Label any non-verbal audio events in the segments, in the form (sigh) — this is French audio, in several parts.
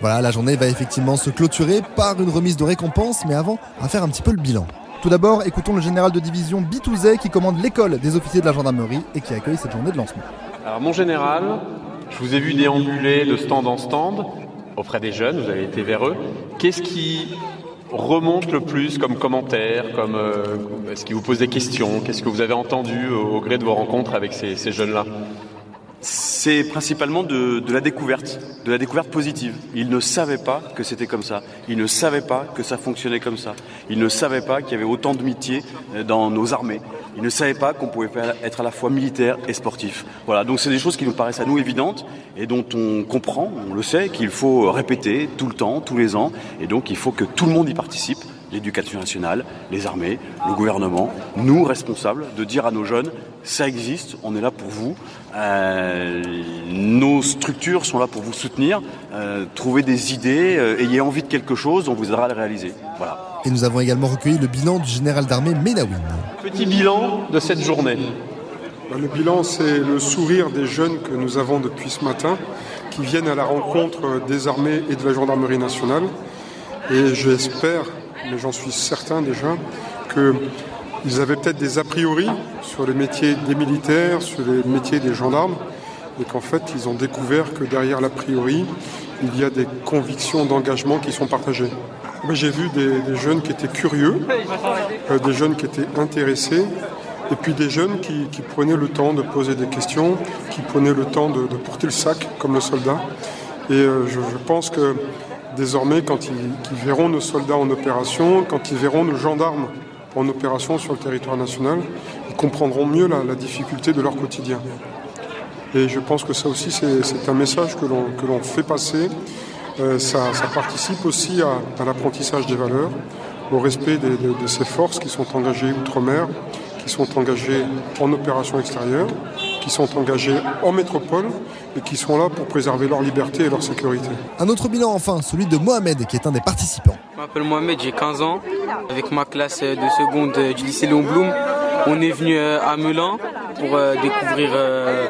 Voilà, la journée va effectivement se clôturer par une remise de récompense, mais avant, va faire un petit peu le bilan. Tout d'abord, écoutons le général de division Bitouzet qui commande l'école des officiers de la gendarmerie et qui accueille cette journée de lancement. Alors mon général, je vous ai vu déambuler de stand en stand auprès des jeunes, vous avez été vers eux. Qu'est-ce qui remonte le plus comme commentaire comme, euh, Est-ce qu'ils vous posent des questions? Qu'est-ce que vous avez entendu au, gré de vos rencontres avec ces jeunes-là? C'est principalement de, la découverte, de la découverte positive. Ils ne savaient pas que c'était comme ça. Ils ne savaient pas que ça fonctionnait comme ça. Ils ne savaient pas qu'il y avait autant de métiers euh, dans nos armées. Ils ne savaient pas qu'on pouvait être à la fois militaire et sportif. Voilà, donc c'est des choses qui nous paraissent à nous évidentes et dont on comprend, on le sait, qu'il faut répéter tout le temps, tous les ans, et donc il faut que tout le monde y participe l'éducation nationale, les armées, le gouvernement, nous responsables, de dire à nos jeunes, ça existe, on est là pour vous, euh, nos structures sont là pour vous soutenir, euh, trouver des idées, euh, ayez envie de quelque chose, on vous aidera à le réaliser. Voilà. Et nous avons également recueilli le bilan du général d'armée Menawin. Petit bilan de cette journée. Bah, le bilan, c'est le sourire des jeunes que nous avons depuis ce matin, qui viennent à la rencontre des armées et de la gendarmerie nationale. Et j'espère mais j'en suis certain déjà qu'ils avaient peut-être des a priori sur les métiers des militaires, sur les métiers des gendarmes, et qu'en fait ils ont découvert que derrière l'a priori, il y a des convictions d'engagement qui sont partagées. J'ai vu des, jeunes qui étaient curieux, euh, des jeunes qui étaient intéressés, et puis des jeunes qui, prenaient le temps de poser des questions, qui prenaient le temps de, porter le sac comme le soldat. Et euh, je pense que désormais, quand ils, verront nos soldats en opération, quand ils verront nos gendarmes en opération sur le territoire national, ils comprendront mieux la, difficulté de leur quotidien. Et je pense que ça aussi, c'est un message que l'on fait passer. Euh, ça, participe aussi à, l'apprentissage des valeurs, au respect de ces forces qui sont engagées outre-mer, qui sont engagées en opération extérieure, qui sont engagés en métropole et qui sont là pour préserver leur liberté et leur sécurité. Un autre bilan enfin, celui de Mohamed, qui est un des participants. Je m'appelle Mohamed, j'ai 15 ans. Avec ma classe de seconde du lycée Léon Blum, on est venu euh, à Melun pour euh, découvrir, euh,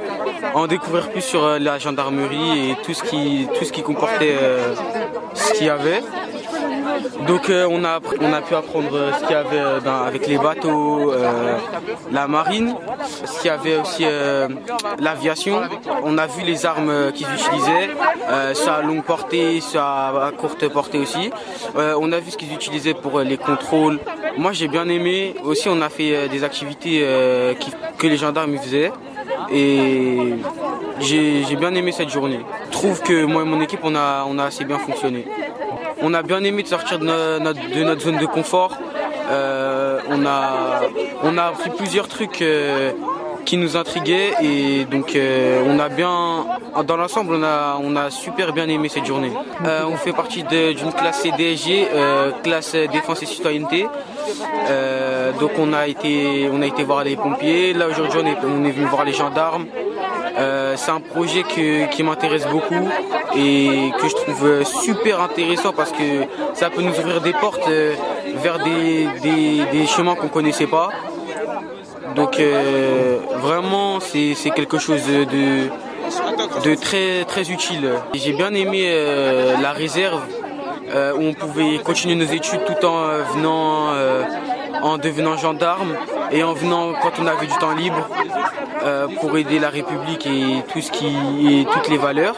en découvrir plus sur la gendarmerie et tout ce qui, tout ce qui comportait ce qu'il y avait. Donc euh, on, a, pu apprendre ce qu'il y avait euh, avec les bateaux, euh, la marine, ce qu'il y avait aussi l'aviation. On a vu les armes qu'ils utilisaient, ça à longue portée, ça à courte portée aussi. on a vu ce qu'ils utilisaient pour les contrôles. Moi j'ai bien aimé. Aussi on a fait des activités que les gendarmes faisaient. Et j'ai bien aimé cette journée. Je trouve que moi et mon équipe, on on a assez bien fonctionné. On a bien aimé de sortir de notre, zone de confort. Euh, on, a, on a appris plusieurs trucs euh, qui nous intriguaient et donc euh, on a bien, dans l'ensemble, on a, on a super bien aimé cette journée. on fait partie d'une classe CDSG, classe défense et citoyenneté. donc on a été, on a été voir les pompiers. Là aujourd'hui, on est, on est venu voir les gendarmes. Euh, c'est un projet qui m'intéresse beaucoup et que je trouve super intéressant parce que ça peut nous ouvrir des portes euh, vers des, chemins qu'on ne connaissait pas. Donc euh, vraiment c'est quelque chose de, très, très utile. J'ai bien aimé la réserve où on pouvait continuer nos études tout en venant en devenant gendarme et en venant quand on avait du temps libre euh, pour aider la République et tout ce qui et toutes les valeurs.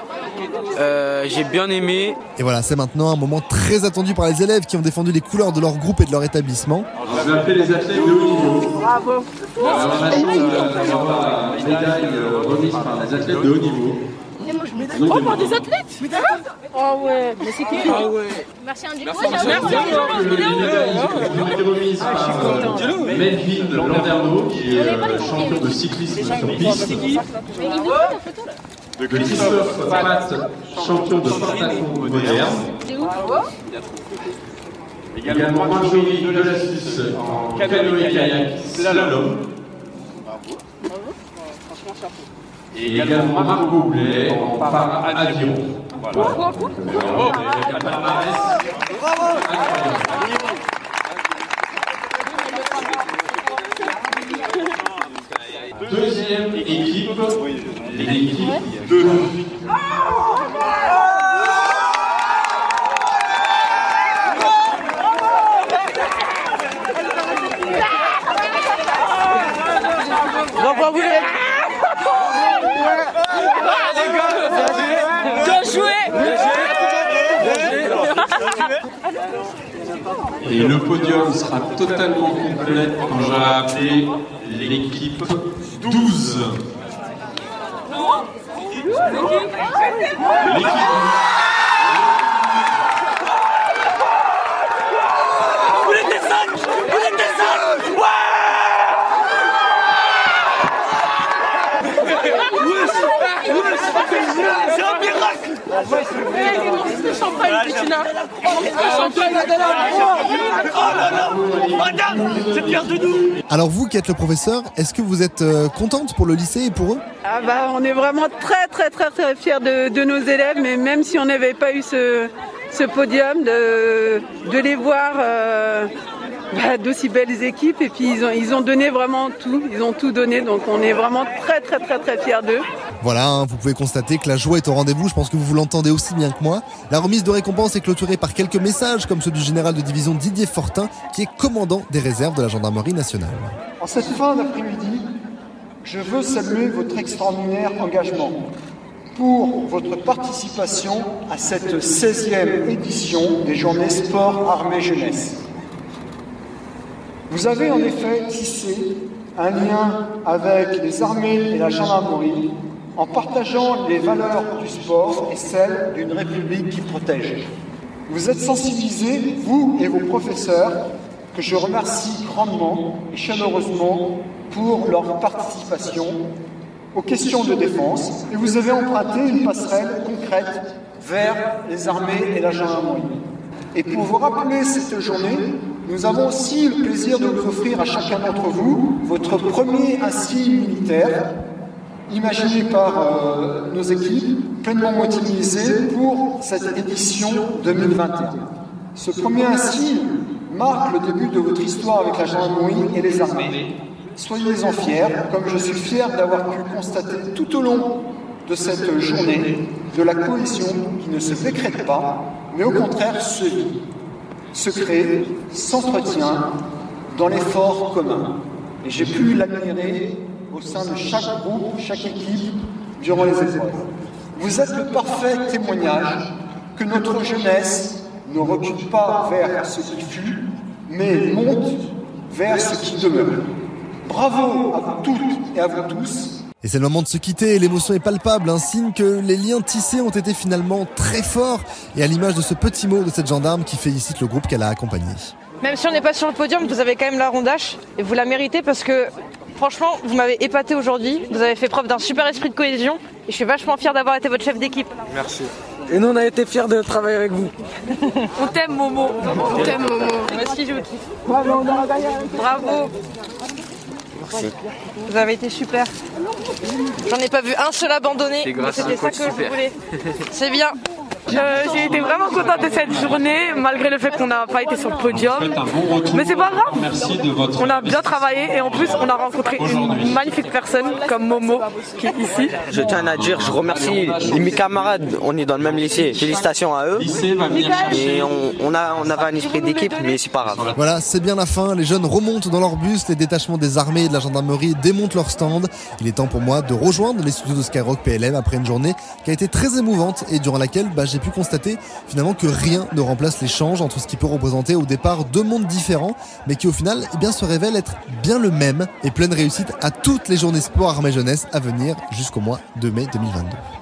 Euh, j'ai bien aimé. Et voilà, c'est maintenant un moment très attendu par les élèves qui ont défendu les couleurs de leur groupe et de leur établissement. On a fait les athlètes de haut niveau. Bravo. Alors, on a d'avoir une médaille remise par les athlètes de haut niveau. Oh, par des athlètes. Oh ouais, mais c'est qui Ah ouais. Merci Andy. Merci Andy. Merci remise par Melvin Landerneau, qui est champion de cyclisme sur piste. De Christophe Pat, champion de pentathlon moderne. Également Marjorie de la Suisse en canoë kayak slalom. Bravo. Franchement, chapeau. Et également Marc Goblet en para-aviron. Voilà. Bravo Deuxième équipe, l'équipe de... Et le podium sera totalement complet quand j'aurai appelé l'équipe 12. Alors vous qui êtes le professeur, est-ce que vous êtes euh, contente pour le lycée et pour eux? Ah bah, on est vraiment très très très très fiers de, de nos élèves, mais même si on n'avait pas eu ce, ce podium, de, de les voir euh, bah, d'aussi belles équipes, et puis ils ont, ils ont donné vraiment tout, ils ont tout donné, donc on est vraiment très très très très fiers d'eux. Voilà, hein, vous pouvez constater que la joie est au rendez-vous, je pense que vous vous l'entendez aussi bien que moi. La remise de récompense est clôturée par quelques messages comme ceux du général de division Didier Fortin, qui est commandant des réserves de la gendarmerie nationale. En cette fin d'après-midi, je veux saluer votre extraordinaire engagement pour votre participation à cette 16e édition des Journées Sport Armée Jeunesse. Vous avez en effet tissé un lien avec les armées et la gendarmerie en partageant les valeurs du sport et celles d'une République qui protège. Vous êtes sensibilisés, vous et vos professeurs, que je remercie grandement et chaleureusement pour leur participation aux questions de défense et vous avez emprunté une passerelle concrète vers les armées et la gendarmerie. Et pour vous rappeler cette journée, nous avons aussi le plaisir de vous offrir à chacun d'entre vous votre premier insigne militaire, imaginé par euh, nos équipes, pleinement mobilisées pour cette édition 2021. Ce premier insigne marque le début de votre histoire avec la gendarmerie et les armées. Soyez-en fiers, comme je suis fier d'avoir pu constater tout au long de cette journée de la cohésion qui ne se décrète pas, mais au contraire se vit, se crée, s'entretient dans l'effort commun. Et j'ai pu l'admirer au sein de chaque groupe, chaque équipe, durant les épreuves. Vous êtes le parfait témoignage que notre jeunesse ne recule pas vers ce qui fut, mais monte vers ce qui demeure. Bravo à vous toutes et à vous tous. Et c'est le moment de se quitter, l'émotion est palpable, un signe que les liens tissés ont été finalement très forts, et à l'image de ce petit mot de cette gendarme qui félicite le groupe qu'elle a accompagné. Même si on n'est pas sur le podium, vous avez quand même la rondache, et vous la méritez parce que franchement, vous m'avez épaté aujourd'hui, vous avez fait preuve d'un super esprit de cohésion, et je suis vachement fier d'avoir été votre chef d'équipe. Merci. Et nous, on a été fiers de travailler avec vous. On t'aime Momo. On t'aime, Momo. Moi aussi, je vous kiffe. Bravo. Vous avez été super. J'en ai pas vu un seul abandonné. C'était ça que je voulais. (laughs) C'est bien. Euh, J'ai été vraiment contente de cette journée, malgré le fait qu'on n'a pas été sur le podium. Faites un bon retour. Mais c'est pas grave. Merci de votre. On a bien travaillé et en plus on a rencontré une magnifique personne comme Momo qui est ici. Je tiens à dire, je remercie mes camarades, on est dans le même lycée, félicitations à eux. Et on, on a, on avait un esprit d'équipe, mais c'est pas grave. Voilà, c'est bien la fin, les jeunes remontent dans leur bus, les détachements des armées et de la gendarmerie démontent leur stand. Il est temps pour moi de rejoindre les studios de Skyrock PLM après une journée qui a été très émouvante et durant laquelle bah, j'ai pu constater finalement que rien ne remplace l'échange entre ce qui peut représenter au départ deux mondes différents, mais qui au final eh se révèle être bien le même et pleine réussite à toutes les journées sport armée jeunesse à venir jusqu'au mois de mai 2022.